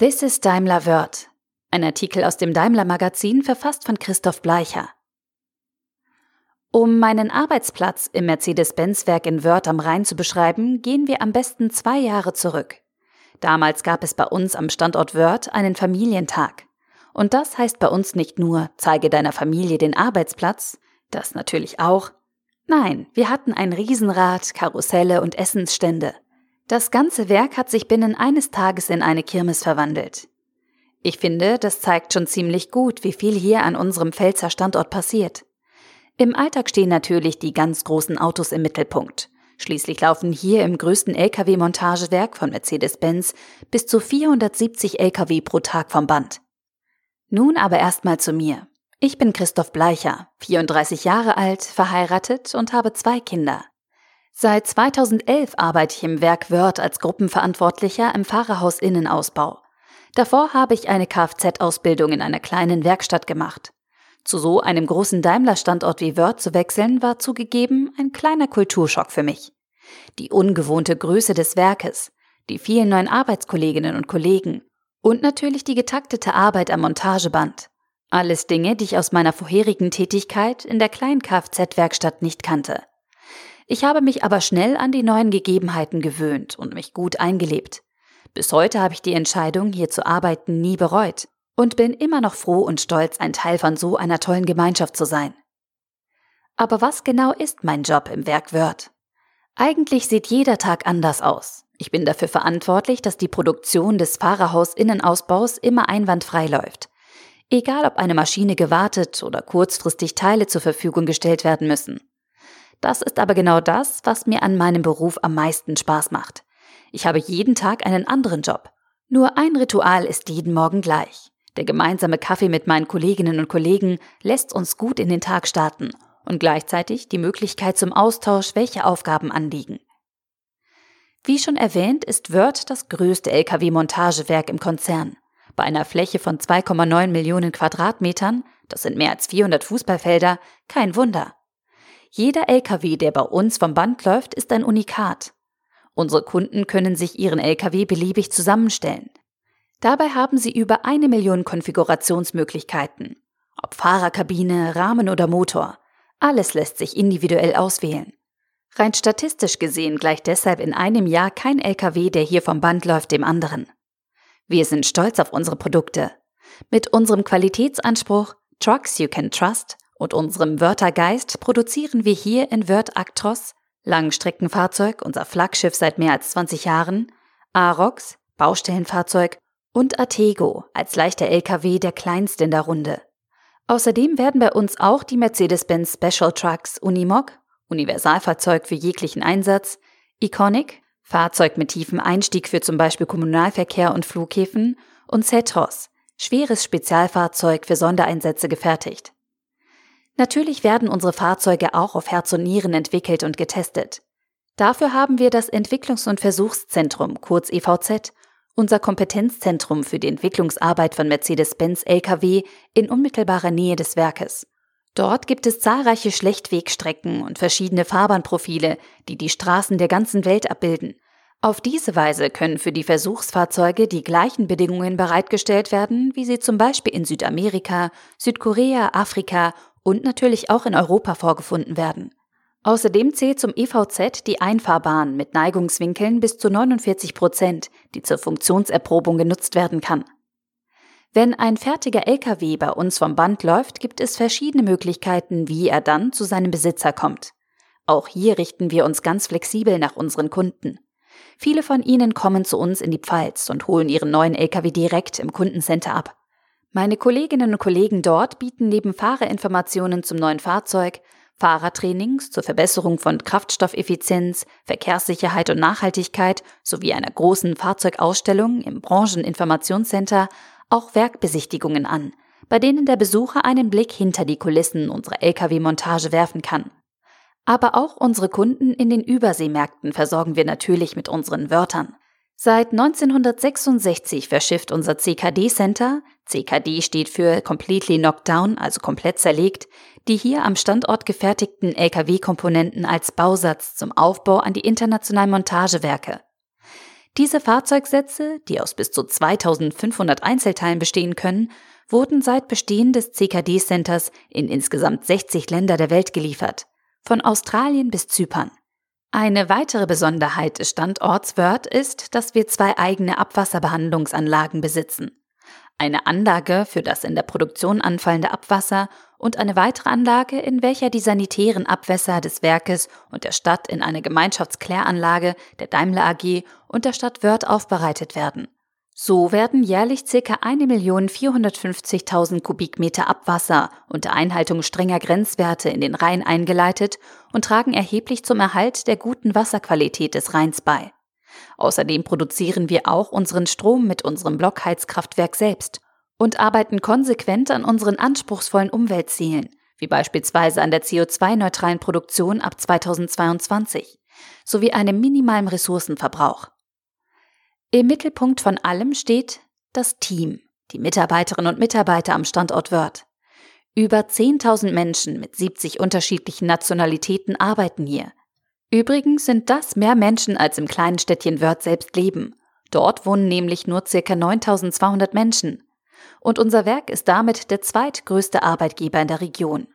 This is Daimler Word. Ein Artikel aus dem Daimler Magazin, verfasst von Christoph Bleicher. Um meinen Arbeitsplatz im Mercedes-Benz-Werk in Wörth am Rhein zu beschreiben, gehen wir am besten zwei Jahre zurück. Damals gab es bei uns am Standort Wörth einen Familientag. Und das heißt bei uns nicht nur, zeige deiner Familie den Arbeitsplatz, das natürlich auch. Nein, wir hatten ein Riesenrad, Karusselle und Essensstände. Das ganze Werk hat sich binnen eines Tages in eine Kirmes verwandelt. Ich finde, das zeigt schon ziemlich gut, wie viel hier an unserem Pfälzer Standort passiert. Im Alltag stehen natürlich die ganz großen Autos im Mittelpunkt. Schließlich laufen hier im größten Lkw-Montagewerk von Mercedes-Benz bis zu 470 Lkw pro Tag vom Band. Nun aber erstmal zu mir. Ich bin Christoph Bleicher, 34 Jahre alt, verheiratet und habe zwei Kinder. Seit 2011 arbeite ich im Werk Wörth als Gruppenverantwortlicher im Fahrerhaus Innenausbau. Davor habe ich eine Kfz-Ausbildung in einer kleinen Werkstatt gemacht. Zu so einem großen Daimler-Standort wie Wörth zu wechseln, war zugegeben ein kleiner Kulturschock für mich. Die ungewohnte Größe des Werkes, die vielen neuen Arbeitskolleginnen und Kollegen und natürlich die getaktete Arbeit am Montageband. Alles Dinge, die ich aus meiner vorherigen Tätigkeit in der kleinen Kfz-Werkstatt nicht kannte. Ich habe mich aber schnell an die neuen Gegebenheiten gewöhnt und mich gut eingelebt. Bis heute habe ich die Entscheidung, hier zu arbeiten, nie bereut und bin immer noch froh und stolz, ein Teil von so einer tollen Gemeinschaft zu sein. Aber was genau ist mein Job im Werk Wörth? Eigentlich sieht jeder Tag anders aus. Ich bin dafür verantwortlich, dass die Produktion des Fahrerhaus-Innenausbaus immer einwandfrei läuft. Egal, ob eine Maschine gewartet oder kurzfristig Teile zur Verfügung gestellt werden müssen. Das ist aber genau das, was mir an meinem Beruf am meisten Spaß macht. Ich habe jeden Tag einen anderen Job. Nur ein Ritual ist jeden Morgen gleich. Der gemeinsame Kaffee mit meinen Kolleginnen und Kollegen lässt uns gut in den Tag starten und gleichzeitig die Möglichkeit zum Austausch, welche Aufgaben anliegen. Wie schon erwähnt, ist Wörth das größte Lkw-Montagewerk im Konzern. Bei einer Fläche von 2,9 Millionen Quadratmetern, das sind mehr als 400 Fußballfelder, kein Wunder. Jeder LKW, der bei uns vom Band läuft, ist ein Unikat. Unsere Kunden können sich ihren LKW beliebig zusammenstellen. Dabei haben sie über eine Million Konfigurationsmöglichkeiten. Ob Fahrerkabine, Rahmen oder Motor. Alles lässt sich individuell auswählen. Rein statistisch gesehen gleicht deshalb in einem Jahr kein LKW, der hier vom Band läuft, dem anderen. Wir sind stolz auf unsere Produkte. Mit unserem Qualitätsanspruch Trucks You Can Trust und unserem Wörtergeist produzieren wir hier in Wörth Actros, Langstreckenfahrzeug, unser Flaggschiff seit mehr als 20 Jahren, Arox, Baustellenfahrzeug und Atego als leichter LKW der kleinste in der Runde. Außerdem werden bei uns auch die Mercedes-Benz Special Trucks Unimog, Universalfahrzeug für jeglichen Einsatz, Iconic, Fahrzeug mit tiefem Einstieg für zum Beispiel Kommunalverkehr und Flughäfen und Cetros, schweres Spezialfahrzeug für Sondereinsätze gefertigt. Natürlich werden unsere Fahrzeuge auch auf Herz und Nieren entwickelt und getestet. Dafür haben wir das Entwicklungs- und Versuchszentrum, kurz EVZ, unser Kompetenzzentrum für die Entwicklungsarbeit von Mercedes-Benz Lkw in unmittelbarer Nähe des Werkes. Dort gibt es zahlreiche Schlechtwegstrecken und verschiedene Fahrbahnprofile, die die Straßen der ganzen Welt abbilden. Auf diese Weise können für die Versuchsfahrzeuge die gleichen Bedingungen bereitgestellt werden, wie sie zum Beispiel in Südamerika, Südkorea, Afrika und natürlich auch in Europa vorgefunden werden. Außerdem zählt zum EVZ die Einfahrbahn mit Neigungswinkeln bis zu 49 Prozent, die zur Funktionserprobung genutzt werden kann. Wenn ein fertiger LKW bei uns vom Band läuft, gibt es verschiedene Möglichkeiten, wie er dann zu seinem Besitzer kommt. Auch hier richten wir uns ganz flexibel nach unseren Kunden. Viele von ihnen kommen zu uns in die Pfalz und holen ihren neuen LKW direkt im Kundencenter ab. Meine Kolleginnen und Kollegen dort bieten neben Fahrerinformationen zum neuen Fahrzeug, Fahrertrainings zur Verbesserung von Kraftstoffeffizienz, Verkehrssicherheit und Nachhaltigkeit sowie einer großen Fahrzeugausstellung im Brancheninformationscenter auch Werkbesichtigungen an, bei denen der Besucher einen Blick hinter die Kulissen unserer Lkw-Montage werfen kann. Aber auch unsere Kunden in den Überseemärkten versorgen wir natürlich mit unseren Wörtern. Seit 1966 verschifft unser CKD-Center, CKD steht für Completely Knocked Down, also komplett zerlegt, die hier am Standort gefertigten Lkw-Komponenten als Bausatz zum Aufbau an die internationalen Montagewerke. Diese Fahrzeugsätze, die aus bis zu 2500 Einzelteilen bestehen können, wurden seit Bestehen des CKD-Centers in insgesamt 60 Länder der Welt geliefert, von Australien bis Zypern. Eine weitere Besonderheit des Standorts Wörth ist, dass wir zwei eigene Abwasserbehandlungsanlagen besitzen. Eine Anlage für das in der Produktion anfallende Abwasser und eine weitere Anlage, in welcher die sanitären Abwässer des Werkes und der Stadt in eine Gemeinschaftskläranlage der Daimler AG und der Stadt Wörth aufbereitet werden. So werden jährlich ca. 1.450.000 Kubikmeter Abwasser unter Einhaltung strenger Grenzwerte in den Rhein eingeleitet und tragen erheblich zum Erhalt der guten Wasserqualität des Rheins bei. Außerdem produzieren wir auch unseren Strom mit unserem Blockheizkraftwerk selbst und arbeiten konsequent an unseren anspruchsvollen Umweltzielen, wie beispielsweise an der CO2-neutralen Produktion ab 2022 sowie einem minimalen Ressourcenverbrauch. Im Mittelpunkt von allem steht das Team, die Mitarbeiterinnen und Mitarbeiter am Standort Wörth. Über 10.000 Menschen mit 70 unterschiedlichen Nationalitäten arbeiten hier. Übrigens sind das mehr Menschen als im kleinen Städtchen Wörth selbst leben. Dort wohnen nämlich nur ca. 9.200 Menschen. Und unser Werk ist damit der zweitgrößte Arbeitgeber in der Region.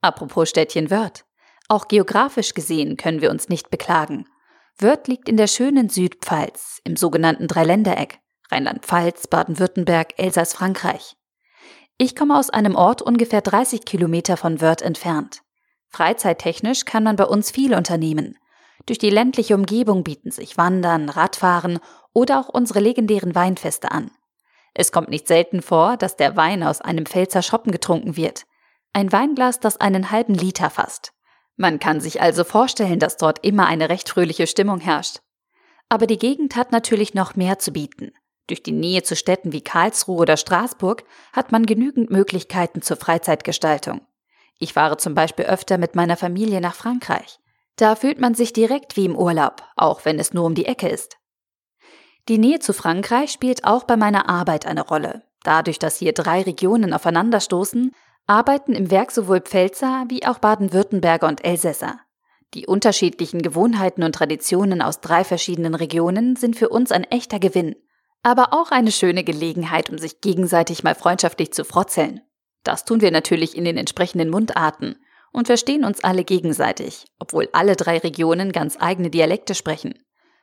Apropos Städtchen Wörth. Auch geografisch gesehen können wir uns nicht beklagen. Wörth liegt in der schönen Südpfalz, im sogenannten Dreiländereck, Rheinland-Pfalz, Baden-Württemberg, Elsass-Frankreich. Ich komme aus einem Ort ungefähr 30 Kilometer von Wörth entfernt. Freizeittechnisch kann man bei uns viel unternehmen. Durch die ländliche Umgebung bieten sich Wandern, Radfahren oder auch unsere legendären Weinfeste an. Es kommt nicht selten vor, dass der Wein aus einem Pfälzer Schoppen getrunken wird. Ein Weinglas, das einen halben Liter fasst. Man kann sich also vorstellen, dass dort immer eine recht fröhliche Stimmung herrscht. Aber die Gegend hat natürlich noch mehr zu bieten. Durch die Nähe zu Städten wie Karlsruhe oder Straßburg hat man genügend Möglichkeiten zur Freizeitgestaltung. Ich fahre zum Beispiel öfter mit meiner Familie nach Frankreich. Da fühlt man sich direkt wie im Urlaub, auch wenn es nur um die Ecke ist. Die Nähe zu Frankreich spielt auch bei meiner Arbeit eine Rolle. Dadurch, dass hier drei Regionen aufeinanderstoßen, arbeiten im Werk sowohl Pfälzer wie auch Baden-Württemberger und Elsässer. Die unterschiedlichen Gewohnheiten und Traditionen aus drei verschiedenen Regionen sind für uns ein echter Gewinn, aber auch eine schöne Gelegenheit, um sich gegenseitig mal freundschaftlich zu frotzeln. Das tun wir natürlich in den entsprechenden Mundarten und verstehen uns alle gegenseitig, obwohl alle drei Regionen ganz eigene Dialekte sprechen.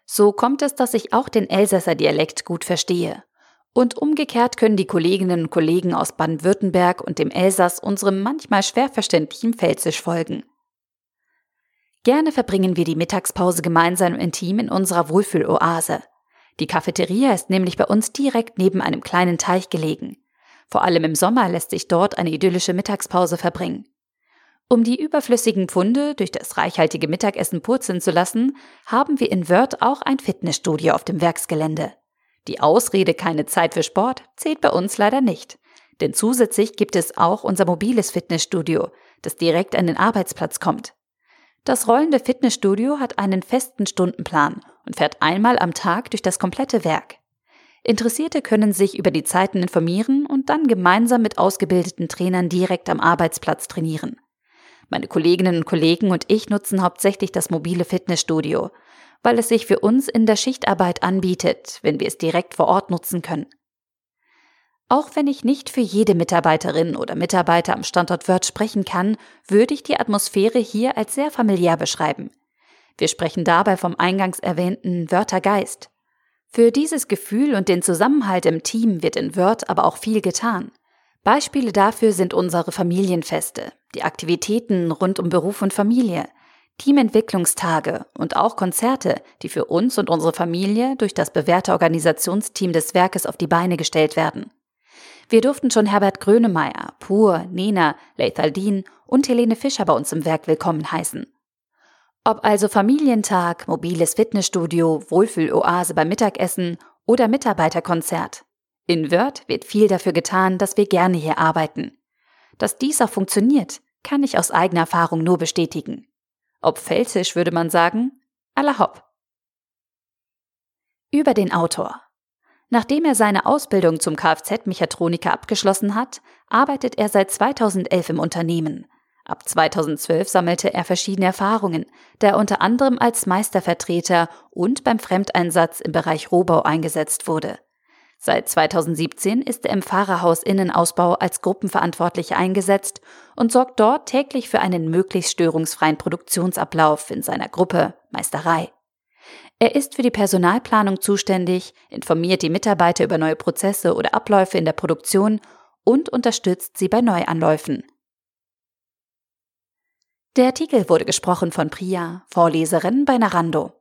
So kommt es, dass ich auch den Elsässer Dialekt gut verstehe und umgekehrt können die Kolleginnen und Kollegen aus Baden-Württemberg und dem Elsass unserem manchmal schwer verständlichen Pfälzisch folgen. Gerne verbringen wir die Mittagspause gemeinsam im Team in unserer Wohlfühloase. Die Cafeteria ist nämlich bei uns direkt neben einem kleinen Teich gelegen. Vor allem im Sommer lässt sich dort eine idyllische Mittagspause verbringen. Um die überflüssigen Pfunde durch das reichhaltige Mittagessen purzeln zu lassen, haben wir in Wörth auch ein Fitnessstudio auf dem Werksgelände. Die Ausrede keine Zeit für Sport zählt bei uns leider nicht. Denn zusätzlich gibt es auch unser mobiles Fitnessstudio, das direkt an den Arbeitsplatz kommt. Das rollende Fitnessstudio hat einen festen Stundenplan und fährt einmal am Tag durch das komplette Werk. Interessierte können sich über die Zeiten informieren und dann gemeinsam mit ausgebildeten Trainern direkt am Arbeitsplatz trainieren. Meine Kolleginnen und Kollegen und ich nutzen hauptsächlich das mobile Fitnessstudio, weil es sich für uns in der Schichtarbeit anbietet, wenn wir es direkt vor Ort nutzen können. Auch wenn ich nicht für jede Mitarbeiterin oder Mitarbeiter am Standort Wörth sprechen kann, würde ich die Atmosphäre hier als sehr familiär beschreiben. Wir sprechen dabei vom eingangs erwähnten Wörter Geist. Für dieses Gefühl und den Zusammenhalt im Team wird in Wörth aber auch viel getan. Beispiele dafür sind unsere Familienfeste, die Aktivitäten rund um Beruf und Familie, Teamentwicklungstage und auch Konzerte, die für uns und unsere Familie durch das bewährte Organisationsteam des Werkes auf die Beine gestellt werden. Wir durften schon Herbert Grönemeyer, Pur, Nena, Leithaldin und Helene Fischer bei uns im Werk willkommen heißen. Ob also Familientag, mobiles Fitnessstudio, Wohlfühloase beim Mittagessen oder Mitarbeiterkonzert. In Wörth wird viel dafür getan, dass wir gerne hier arbeiten. Dass dies auch funktioniert, kann ich aus eigener Erfahrung nur bestätigen. Ob pfälzisch würde man sagen, aller hopp. Über den Autor. Nachdem er seine Ausbildung zum Kfz-Mechatroniker abgeschlossen hat, arbeitet er seit 2011 im Unternehmen. Ab 2012 sammelte er verschiedene Erfahrungen, da er unter anderem als Meistervertreter und beim Fremdeinsatz im Bereich Rohbau eingesetzt wurde. Seit 2017 ist er im Fahrerhaus Innenausbau als Gruppenverantwortlicher eingesetzt und sorgt dort täglich für einen möglichst störungsfreien Produktionsablauf in seiner Gruppe Meisterei. Er ist für die Personalplanung zuständig, informiert die Mitarbeiter über neue Prozesse oder Abläufe in der Produktion und unterstützt sie bei Neuanläufen. Der Artikel wurde gesprochen von Priya, Vorleserin bei Narando.